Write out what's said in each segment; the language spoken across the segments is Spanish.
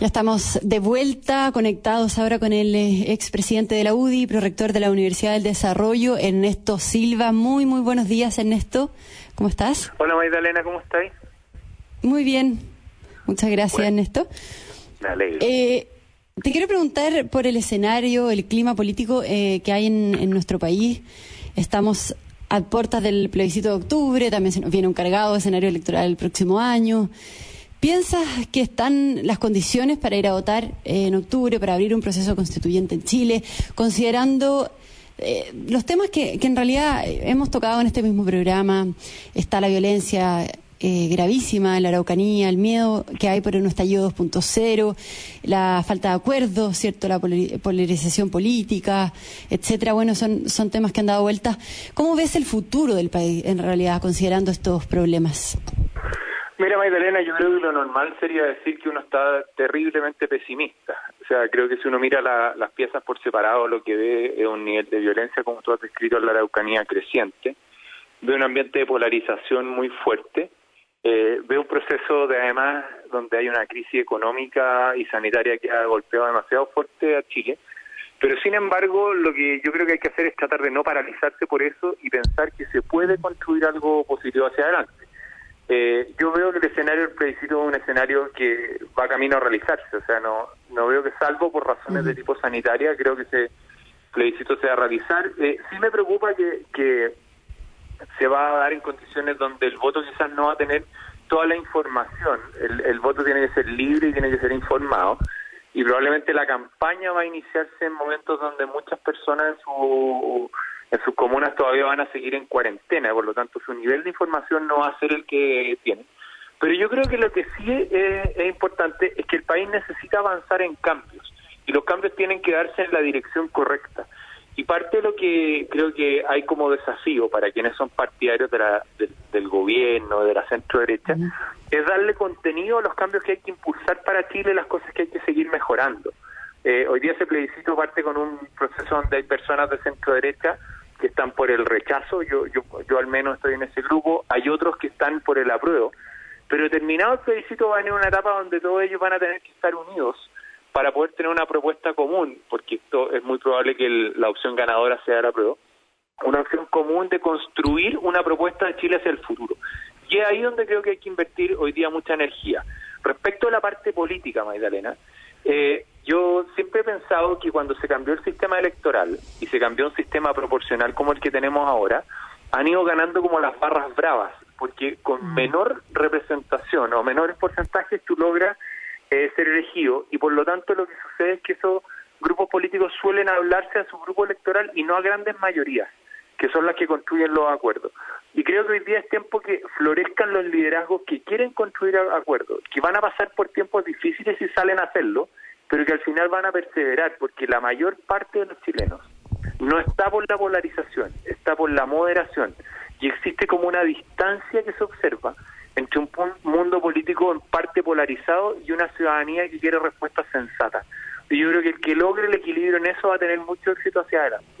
Ya estamos de vuelta, conectados ahora con el eh, expresidente de la UDI, prorector de la Universidad del Desarrollo, Ernesto Silva. Muy, muy buenos días, Ernesto. ¿Cómo estás? Hola, Magdalena, ¿cómo estás? Muy bien. Muchas gracias, Ernesto. Me eh, te quiero preguntar por el escenario, el clima político eh, que hay en, en nuestro país. Estamos a puertas del plebiscito de octubre, también se nos viene un cargado escenario electoral el próximo año. ¿Piensas que están las condiciones para ir a votar en octubre, para abrir un proceso constituyente en Chile, considerando eh, los temas que, en realidad hemos tocado en este mismo programa? Está la violencia eh, gravísima la Araucanía, el miedo que hay por un estallido 2.0, la falta de acuerdo, ¿cierto? La polarización política, etcétera. Bueno, son, son temas que han dado vueltas. ¿Cómo ves el futuro del país en realidad, considerando estos problemas? Mira, Magdalena, yo creo que lo normal sería decir que uno está terriblemente pesimista. O sea, creo que si uno mira las piezas por separado, lo que ve es un nivel de violencia, como tú has descrito, en la Araucanía creciente, ve un ambiente de polarización muy fuerte, eh, ve un proceso de además donde hay una crisis económica y sanitaria que ha golpeado demasiado fuerte a Chile. Pero sin embargo, lo que yo creo que hay que hacer es tratar de no paralizarse por eso y pensar que se puede construir algo positivo hacia adelante. Eh, yo veo que el escenario del plebiscito es un escenario que va camino a realizarse, o sea, no, no veo que salvo por razones de tipo sanitaria, creo que ese plebiscito se va a realizar. Eh, sí me preocupa que, que se va a dar en condiciones donde el voto quizás no va a tener toda la información, el, el voto tiene que ser libre y tiene que ser informado, y probablemente la campaña va a iniciarse en momentos donde muchas personas en su en sus comunas todavía van a seguir en cuarentena, por lo tanto su nivel de información no va a ser el que tiene. Pero yo creo que lo que sí es, importante es que el país necesita avanzar en cambios y los cambios tienen que darse en la dirección correcta. Y parte de lo que creo que hay como desafío para quienes son partidarios de la, del gobierno, de la centro derecha, es darle contenido a los cambios que hay que impulsar para Chile, las cosas que hay que seguir mejorando. Eh, hoy día ese plebiscito parte con un proceso donde hay personas de centro derecha que están por el rechazo, yo, yo, yo al menos estoy en ese grupo, hay otros que están por el apruebo, pero determinado el plebiscito va a venir una etapa donde todos ellos van a tener que estar unidos para poder tener una propuesta común, porque esto es muy probable que la opción ganadora sea el apruebo, una opción común de construir una propuesta de Chile hacia el futuro. Y es ahí donde creo que hay que invertir hoy día mucha energía. Respecto a la parte política, Magdalena, eh, yo siempre he pensado que cuando se cambió el sistema electoral y se cambió un sistema proporcional como el que tenemos ahora, han ido ganando como las barras bravas, porque con mm. menor representación o menores porcentajes tú logras eh, ser elegido y por lo tanto lo que sucede es que esos grupos políticos suelen hablarse a su grupo electoral y no a grandes mayorías, que son las que construyen los acuerdos. Y creo que hoy día es tiempo que florezcan los liderazgos que quieren construir acuerdos, que van a pasar por tiempos difíciles si salen a hacerlo, pero que al final van a perseverar, porque la mayor parte de los chilenos no está por la polarización, está por la moderación, y existe como una distancia que se observa entre un mundo político en parte polarizado y una ciudadanía que quiere respuestas sensatas. Y yo creo que el que logre el equilibrio en eso va a tener mucho éxito hacia adelante.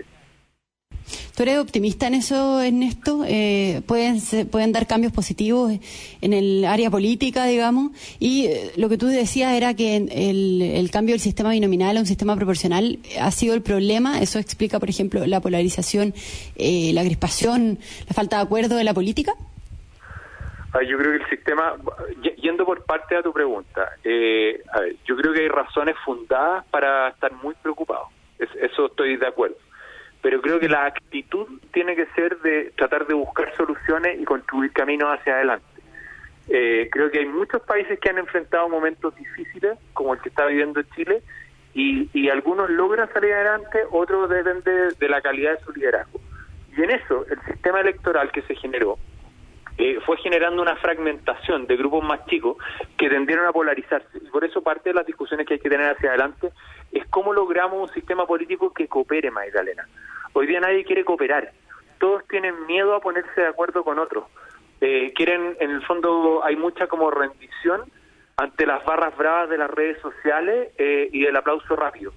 ¿Tú eres optimista en eso, Ernesto? Eh, ¿pueden, ¿Pueden dar cambios positivos en el área política, digamos? Y eh, lo que tú decías era que el, cambio del sistema binominal a un sistema proporcional ha sido el problema. Eso explica, por ejemplo, la polarización, eh, la crispación, la falta de acuerdo de la política. yo creo que el sistema, yendo por parte de tu pregunta, yo creo que hay razones fundadas para estar muy preocupados. eso estoy de acuerdo pero creo que la actitud tiene que ser de tratar de buscar soluciones y construir caminos hacia adelante. Eh, creo que hay muchos países que han enfrentado momentos difíciles, como el que está viviendo Chile, y, algunos logran salir adelante, otros dependen de, la calidad de su liderazgo. Y en eso, el sistema electoral que se generó eh, fue generando una fragmentación de grupos más chicos que tendieron a polarizarse. Y por eso parte de las discusiones que hay que tener hacia adelante es cómo logramos un sistema político que coopere, Magdalena. Hoy día nadie quiere cooperar. Todos tienen miedo a ponerse de acuerdo con otros. eh, quieren, en el fondo, hay mucha como rendición ante las barras bravas de las redes sociales eh, y el aplauso rápido.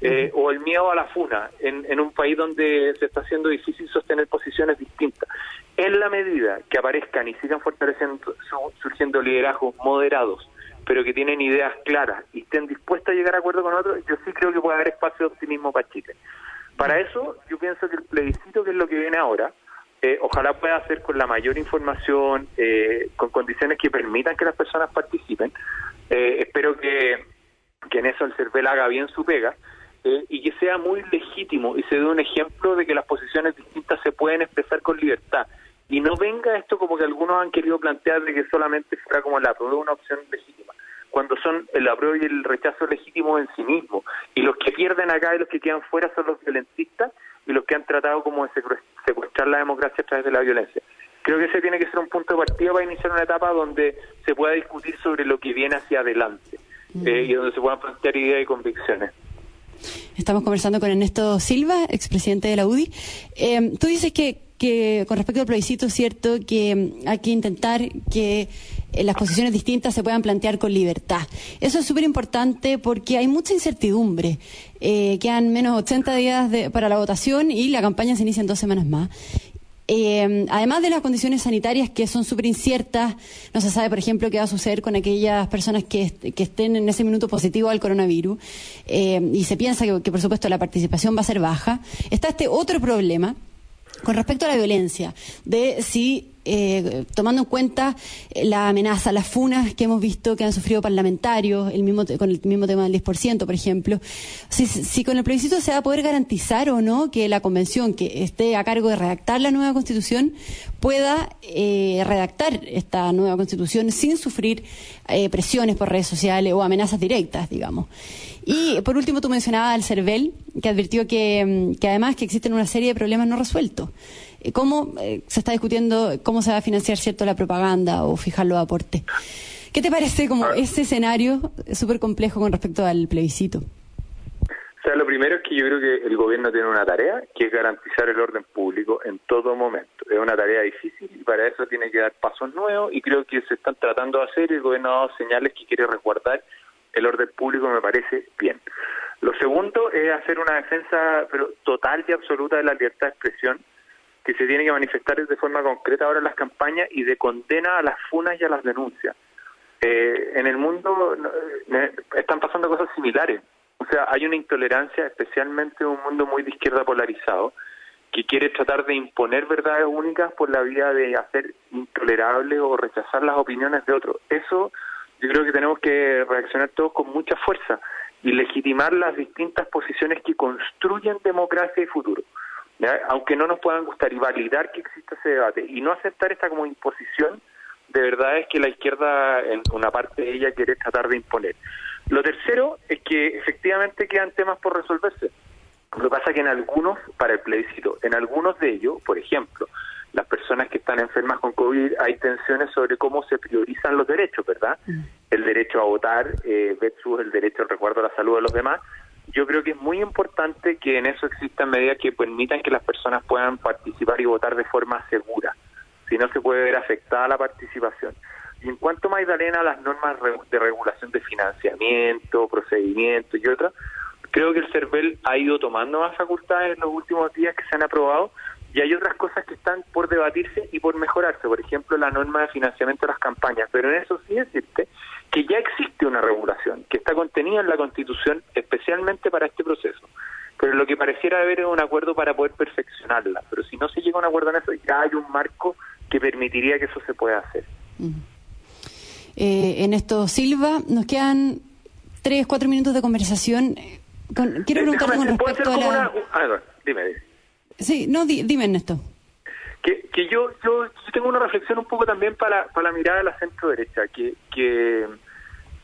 Eh, o el miedo a la funa en, en, un país donde se está haciendo difícil sostener posiciones distintas. En la medida que aparezcan y sigan fortaleciendo, surgiendo liderazgos moderados, pero que tienen ideas claras y estén dispuestos a llegar a acuerdo con otros, yo sí creo que puede haber espacio de optimismo para Chile. Para eso, yo pienso que el plebiscito, que es lo que viene ahora, eh, ojalá pueda hacer con la mayor información, eh, con condiciones que permitan que las personas participen. Eh, espero que, que en eso el CERVEL haga bien su pega y que sea muy legítimo y se dé un ejemplo de que las posiciones distintas se pueden expresar con libertad. Y no venga esto como que algunos han querido plantear de que solamente fuera como la prueba una opción legítima cuando son el apruebo y el rechazo legítimo en sí mismo. Y los que pierden acá y los que quedan fuera son los violentistas y los que han tratado como de secuestrar la democracia a través de la violencia. Creo que ese tiene que ser un punto de partida para iniciar una etapa donde se pueda discutir sobre lo que viene hacia adelante mm. eh, y donde se puedan plantear ideas y convicciones. Estamos conversando con Ernesto Silva, expresidente de la UDI. Eh, tú dices que, que con respecto al plebiscito es cierto que hay que intentar que eh, las posiciones distintas se puedan plantear con libertad. Eso es súper importante porque hay mucha incertidumbre. Eh, quedan menos 80 días para la votación y la campaña se inicia en dos semanas más. Eh, además de las condiciones sanitarias que son súper inciertas, no se sabe, por ejemplo, qué va a suceder con aquellas personas que, estén en ese minuto positivo al coronavirus, y se piensa que, por supuesto, la participación va a ser baja. Está este otro problema con respecto a la violencia, de si eh, tomando en cuenta eh, la amenaza, las funas que hemos visto que han sufrido parlamentarios, el mismo con el mismo tema del 10%, por ejemplo, si, con el plebiscito se va a poder garantizar o no que la convención que esté a cargo de redactar la nueva constitución pueda eh, redactar esta nueva constitución sin sufrir presiones por redes sociales o amenazas directas, digamos. Y por último, tú mencionabas al CERVEL, que advirtió que, mm, que además que existen una serie de problemas no resueltos. Eh, ¿Cómo eh, se está discutiendo cómo se va a financiar cierto la propaganda o fijar los aportes? ¿Qué te parece como ah. ese escenario súper complejo con respecto al plebiscito? O sea, lo primero es que yo creo que el gobierno tiene una tarea, que es garantizar el orden público en todo momento. Es una tarea difícil y para eso tiene que dar pasos nuevos y creo que se están tratando de hacer y el gobierno ha dado señales que quiere resguardar el orden público, me parece bien. Lo segundo es hacer una defensa pero total y absoluta de la libertad de expresión que se tiene que manifestar de forma concreta ahora en las campañas y de condena a las funas y a las denuncias. Eh, en el mundo eh, están pasando cosas similares. O sea, hay una intolerancia, especialmente en un mundo muy de izquierda polarizado, que quiere tratar de imponer verdades únicas por la vía de hacer intolerable o rechazar las opiniones de otros. Eso yo creo que tenemos que reaccionar todos con mucha fuerza y legitimar las distintas posiciones que construyen democracia y futuro aunque no nos puedan gustar, y validar que exista ese debate y no aceptar esta como imposición, de verdad es que la izquierda, en una parte de ella, quiere tratar de imponer. Lo tercero es que efectivamente quedan temas por resolverse. Lo que pasa es que en algunos, para el plebiscito, en algunos de ellos, por ejemplo, las personas que están enfermas con COVID, hay tensiones sobre cómo se priorizan los derechos, ¿verdad? Mm. El derecho a votar eh, versus el derecho al recuerdo a la salud de los demás yo creo que es muy importante que en eso existan medidas que permitan que las personas puedan participar y votar de forma segura, si no se puede ver afectada la participación. Y en cuanto, Magdalena, a las normas de regulación de financiamiento, procedimientos y otras, creo que el CERVEL ha ido tomando más facultades en los últimos días que se han aprobado y hay otras cosas que están por debatirse y por mejorarse, por ejemplo, la norma de financiamiento de las campañas, pero en eso sí decirte que ya existe una regulación, que está contenida en la Constitución especialmente para este proceso. Pero lo que pareciera haber es un acuerdo para poder perfeccionarla. Pero si no se llega a un acuerdo en eso, ya hay un marco que permitiría que eso se pueda hacer. Eh, en esto, Silva, nos quedan tres, cuatro minutos de conversación. quiero eh, preguntarle con respecto a la... Ah, dime, Sí, no, dime, Ernesto. Que, que yo, yo, tengo una reflexión un poco también para, para la mirada de la centro derecha, que, que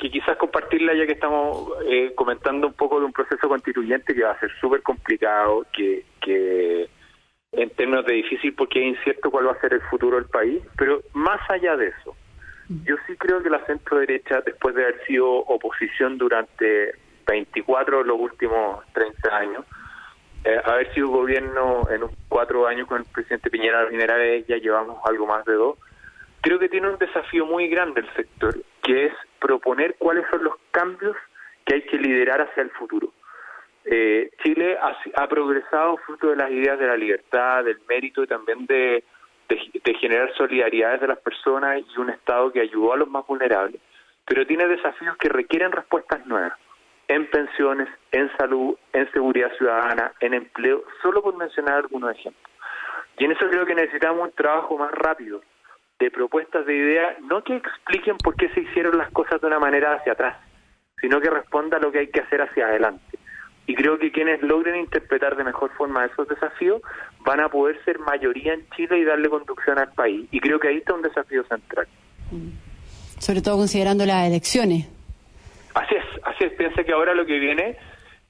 que quizás compartirla ya que estamos eh, comentando un poco de un proceso constituyente que va a ser súper complicado, que, que en términos de difícil porque es incierto cuál va a ser el futuro del país, pero más allá de eso, yo sí creo que la centro derecha, después de haber sido oposición durante 24 de los últimos 30 años, eh, haber sido gobierno en cuatro años con el presidente Piñera la primera vez, ya llevamos algo más de dos, creo que tiene un desafío muy grande el sector, que es proponer cuáles son los cambios que hay que liderar hacia el futuro. Eh, Chile ha, progresado fruto de las ideas de la libertad, del mérito y también de, generar solidaridades de las personas y un Estado que ayudó a los más vulnerables, pero tiene desafíos que requieren respuestas nuevas en pensiones, en salud, en seguridad ciudadana, en empleo, solo por mencionar algunos ejemplos. Y en eso creo que necesitamos un trabajo más rápido, de propuestas de ideas, no que expliquen por qué se hicieron las cosas de una manera hacia atrás, sino que responda a lo que hay que hacer hacia adelante. Y creo que quienes logren interpretar de mejor forma esos desafíos van a poder ser mayoría en Chile y darle conducción al país. Y creo que ahí está un desafío central. Sobre todo considerando las elecciones. Así es, así es. Piensa que ahora lo que viene,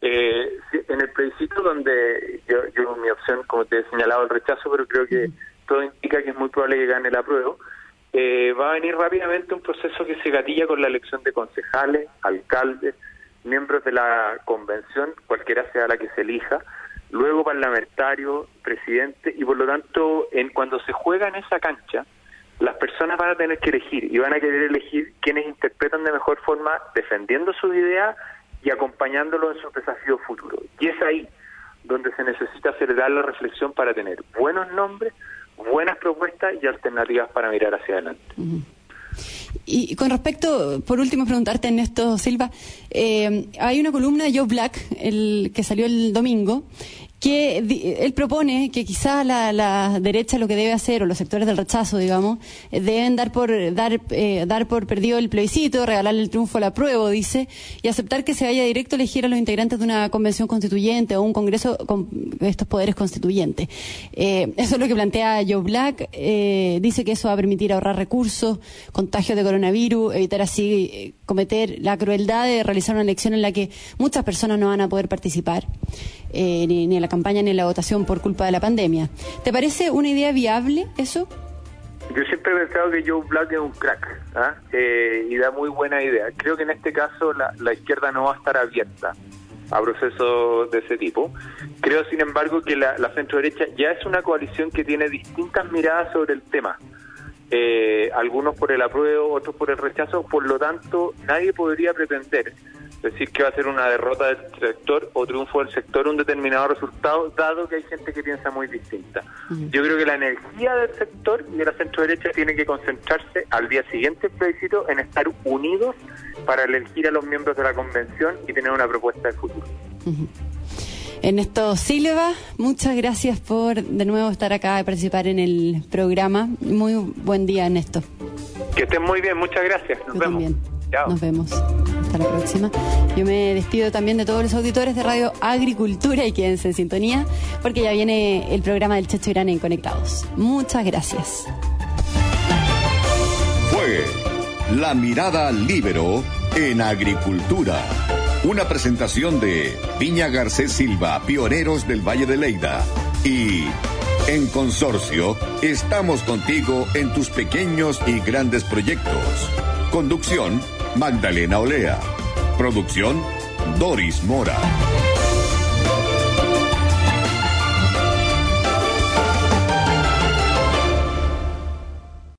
eh, en el plebiscito donde yo, yo, mi opción, como te he señalado, el rechazo, pero creo que todo indica que es muy probable que gane el apruebo, eh, va a venir rápidamente un proceso que se gatilla con la elección de concejales, alcaldes, miembros de la convención, cualquiera sea la que se elija, luego parlamentario, presidente, y por lo tanto, en cuando se juega en esa cancha, las personas van a tener que elegir y van a querer elegir quienes interpretan de mejor forma, defendiendo sus ideas y acompañándolo en sus desafíos futuros. Y es ahí donde se necesita acelerar la reflexión para tener buenos nombres, buenas propuestas y alternativas para mirar hacia adelante. Y con respecto, por último, preguntarte, Ernesto Silva, eh, hay una columna de Joe Black el, que salió el domingo que él propone que quizá la, derecha lo que debe hacer, o los sectores del rechazo, digamos, eh, deben dar por, dar, eh, dar por perdido el plebiscito, regalarle el triunfo a la prueba, dice, y aceptar que se vaya directo a elegir a los integrantes de una convención constituyente o un congreso con estos poderes constituyentes. Eh, eso es lo que plantea Joe Black. dice que eso va a permitir ahorrar recursos, contagios de coronavirus, evitar así cometer la crueldad de realizar una elección en la que muchas personas no van a poder participar. Eh, ni, en la campaña ni en la votación por culpa de la pandemia. ¿Te parece una idea viable eso? Yo siempre he pensado que Joe Black es un crack ¿ah? eh, y da muy buena idea. Creo que en este caso la, izquierda no va a estar abierta a procesos de ese tipo. Creo, sin embargo, que la, la centro derecha ya es una coalición que tiene distintas miradas sobre el tema. Eh, algunos por el apruebo, otros por el rechazo, por lo tanto nadie podría pretender decir que va a ser una derrota del sector o triunfo del sector un determinado resultado, dado que hay gente que piensa muy distinta. Yo creo que la energía del sector y de la centro derecha tiene que concentrarse al día siguiente del plebiscito en estar unidos para elegir a los miembros de la convención y tener una propuesta de futuro. Ernesto Silva, muchas gracias por de nuevo estar acá y participar en el programa. Muy buen día, Ernesto. Que estén muy bien, muchas gracias. Nos vemos. Nos vemos. Hasta la próxima. Yo me despido también de todos los auditores de Radio Agricultura y quédense en sintonía porque ya viene el programa del Checho Irán en Conectados. Muchas gracias. Fue La Mirada Libero en Agricultura. Una presentación de Viña Garcés Silva, pioneros del Valle de Leida. Y en Consorcio, estamos contigo en tus pequeños y grandes proyectos. Conducción, Magdalena Olea. Producción, Doris Mora.